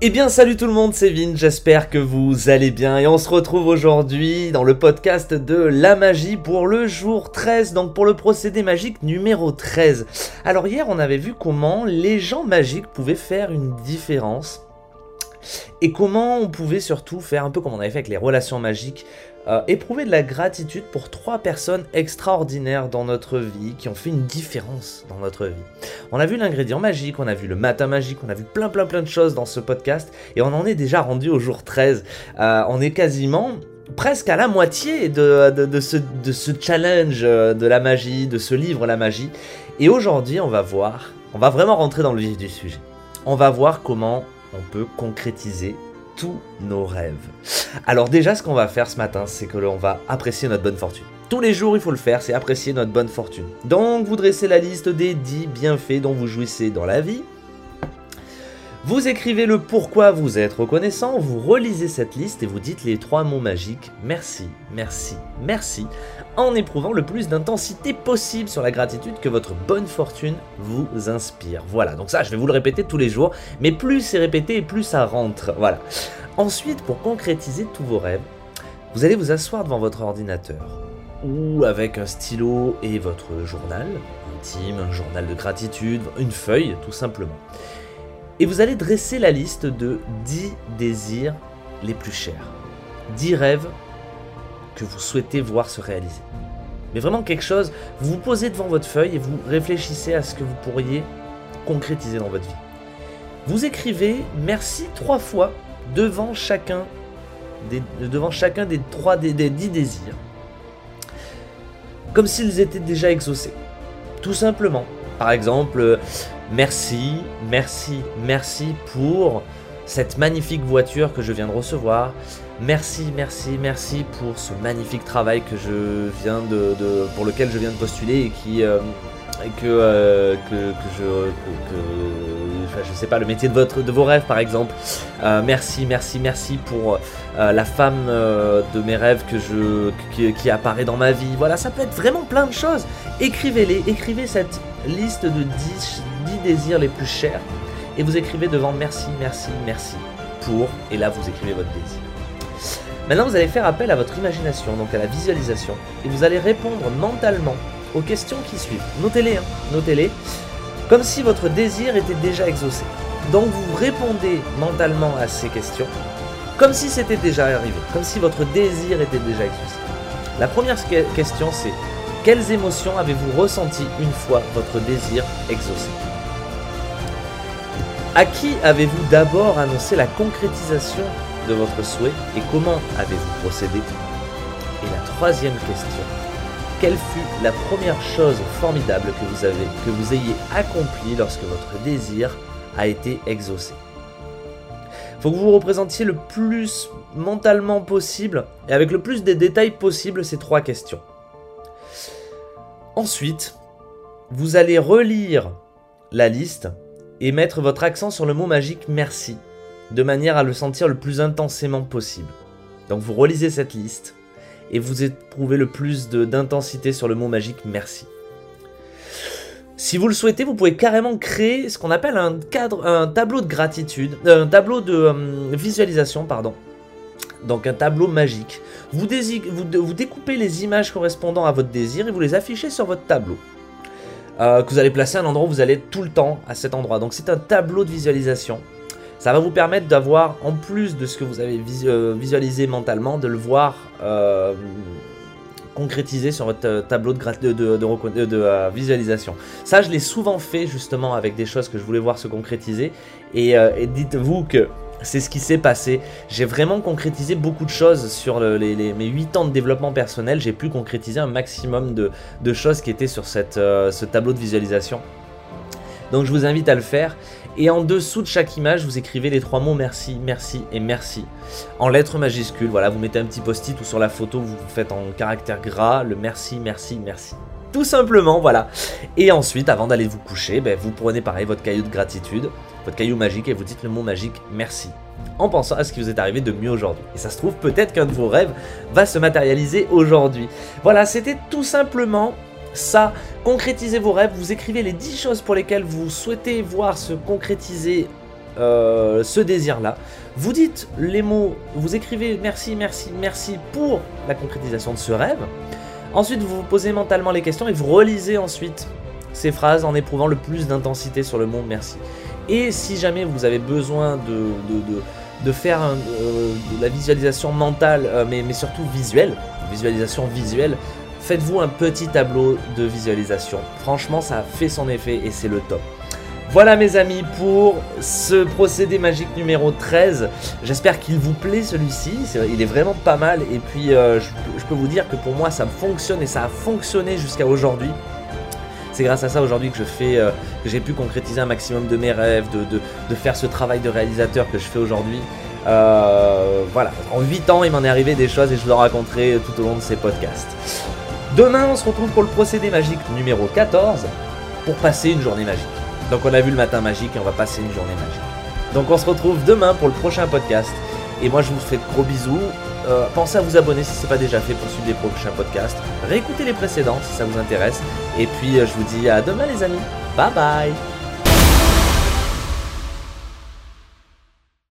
Eh bien salut tout le monde, c'est Vin, j'espère que vous allez bien et on se retrouve aujourd'hui dans le podcast de la magie pour le jour 13, donc pour le procédé magique numéro 13. Alors hier on avait vu comment les gens magiques pouvaient faire une différence et comment on pouvait surtout faire un peu comme on avait fait avec les relations magiques, euh, éprouver de la gratitude pour trois personnes extraordinaires dans notre vie qui ont fait une différence dans notre vie. On a vu l'ingrédient magique, on a vu le matin magique, on a vu plein plein plein de choses dans ce podcast et on en est déjà rendu au jour 13. Euh, on est quasiment presque à la moitié de, de, ce, de ce challenge euh, de la magie, de ce livre La magie. Et aujourd'hui on va voir, on va vraiment rentrer dans le vif du sujet. On va voir comment on peut concrétiser tous nos rêves. Alors déjà, ce qu'on va faire ce matin, c'est que l'on va apprécier notre bonne fortune. Tous les jours, il faut le faire, c'est apprécier notre bonne fortune. Donc, vous dressez la liste des 10 bienfaits dont vous jouissez dans la vie. Vous écrivez le pourquoi vous êtes reconnaissant, vous relisez cette liste et vous dites les trois mots magiques merci, merci, merci, en éprouvant le plus d'intensité possible sur la gratitude que votre bonne fortune vous inspire. Voilà, donc ça je vais vous le répéter tous les jours, mais plus c'est répété plus ça rentre. Voilà. Ensuite, pour concrétiser tous vos rêves, vous allez vous asseoir devant votre ordinateur ou avec un stylo et votre journal intime, un journal de gratitude, une feuille tout simplement. Et vous allez dresser la liste de 10 désirs les plus chers. 10 rêves que vous souhaitez voir se réaliser. Mais vraiment quelque chose, vous vous posez devant votre feuille et vous réfléchissez à ce que vous pourriez concrétiser dans votre vie. Vous écrivez merci trois fois devant chacun des, devant chacun des trois des, des dix désirs. Comme s'ils étaient déjà exaucés. Tout simplement. Par exemple, merci, merci, merci pour cette magnifique voiture que je viens de recevoir. Merci, merci, merci pour ce magnifique travail que je viens de, pour lequel je viens de postuler et qui euh, que, euh, que, que, je que, je sais pas le métier de votre de vos rêves par exemple. Euh, merci, merci, merci pour la femme de mes rêves que qui, apparaît dans ma vie. Voilà, ça peut être vraiment plein de choses. Écrivez-les, écrivez cette liste de 10, 10 désirs les plus chers et vous écrivez devant merci, merci, merci pour, et là vous écrivez votre désir. Maintenant vous allez faire appel à votre imagination, donc à la visualisation, et vous allez répondre mentalement aux questions qui suivent. Notez-les, hein, notez-les, comme si votre désir était déjà exaucé. Donc vous répondez mentalement à ces questions, comme si c'était déjà arrivé, comme si votre désir était déjà exaucé. La première question c'est quelles émotions avez-vous ressenti une fois votre désir exaucé? À qui avez-vous d'abord annoncé la concrétisation de votre souhait et comment avez-vous procédé? Et la troisième question, quelle fut la première chose formidable que vous avez, que vous ayez accomplie lorsque votre désir a été exaucé? Faut que vous représentiez le plus mentalement possible et avec le plus de détails possible ces trois questions. Ensuite, vous allez relire la liste et mettre votre accent sur le mot magique merci, de manière à le sentir le plus intensément possible. Donc vous relisez cette liste et vous éprouvez le plus d'intensité sur le mot magique merci. Si vous le souhaitez, vous pouvez carrément créer ce qu'on appelle un tableau de gratitude, euh, un tableau de euh, visualisation, pardon. Donc un tableau magique. Vous découpez les images correspondant à votre désir et vous les affichez sur votre tableau. Euh, que vous allez placer un endroit où vous allez tout le temps à cet endroit. Donc c'est un tableau de visualisation. Ça va vous permettre d'avoir, en plus de ce que vous avez euh, visualisé mentalement, de le voir euh, concrétisé sur votre tableau de, de, visualisation. Ça, je l'ai souvent fait justement avec des choses que je voulais voir se concrétiser. et dites-vous que c'est ce qui s'est passé. J'ai vraiment concrétisé beaucoup de choses sur les, mes 8 ans de développement personnel. J'ai pu concrétiser un maximum de, choses qui étaient sur euh, ce tableau de visualisation. Donc je vous invite à le faire. Et en dessous de chaque image, vous écrivez les trois mots merci, merci et merci. En lettres majuscules, voilà, vous mettez un petit post-it ou sur la photo, vous faites en caractère gras le merci, merci, merci. Tout simplement, voilà. Et ensuite, avant d'aller vous coucher, ben, vous prenez pareil votre caillou de gratitude, votre caillou magique, et vous dites le mot magique merci. En pensant à ce qui vous est arrivé de mieux aujourd'hui. Et ça se trouve, peut-être qu'un de vos rêves va se matérialiser aujourd'hui. Voilà, c'était tout simplement ça. Concrétisez vos rêves, vous écrivez les 10 choses pour lesquelles vous souhaitez voir se concrétiser euh, ce désir-là. Vous dites les mots, vous écrivez merci, merci, merci pour la concrétisation de ce rêve. Ensuite, vous vous posez mentalement les questions et vous relisez ensuite ces phrases en éprouvant le plus d'intensité sur le mot merci. Et si jamais vous avez besoin de, faire euh, de la visualisation mentale, euh, mais, mais surtout visuelle, visualisation visuelle, faites-vous un petit tableau de visualisation. Franchement, ça fait son effet et c'est le top. Voilà mes amis pour ce procédé magique numéro 13. J'espère qu'il vous plaît celui-ci. il est vraiment pas mal. Et puis euh, je, peux vous dire que pour moi ça fonctionne et ça a fonctionné jusqu'à aujourd'hui. C'est grâce à ça aujourd'hui euh, que j'ai pu concrétiser un maximum de mes rêves, de, faire ce travail de réalisateur que je fais aujourd'hui. Euh, voilà, en 8 ans il m'en est arrivé des choses et je vous raconterai tout au long de ces podcasts. Demain on se retrouve pour le procédé magique numéro 14 pour passer une journée magique. Donc on a vu le matin magique et on va passer une journée magique. Donc on se retrouve demain pour le prochain podcast. Et moi je vous fais de gros bisous. Euh, pensez à vous abonner si ce n'est pas déjà fait pour suivre les prochains podcasts. Réécoutez les précédents si ça vous intéresse. Et puis euh, je vous dis à demain les amis. Bye bye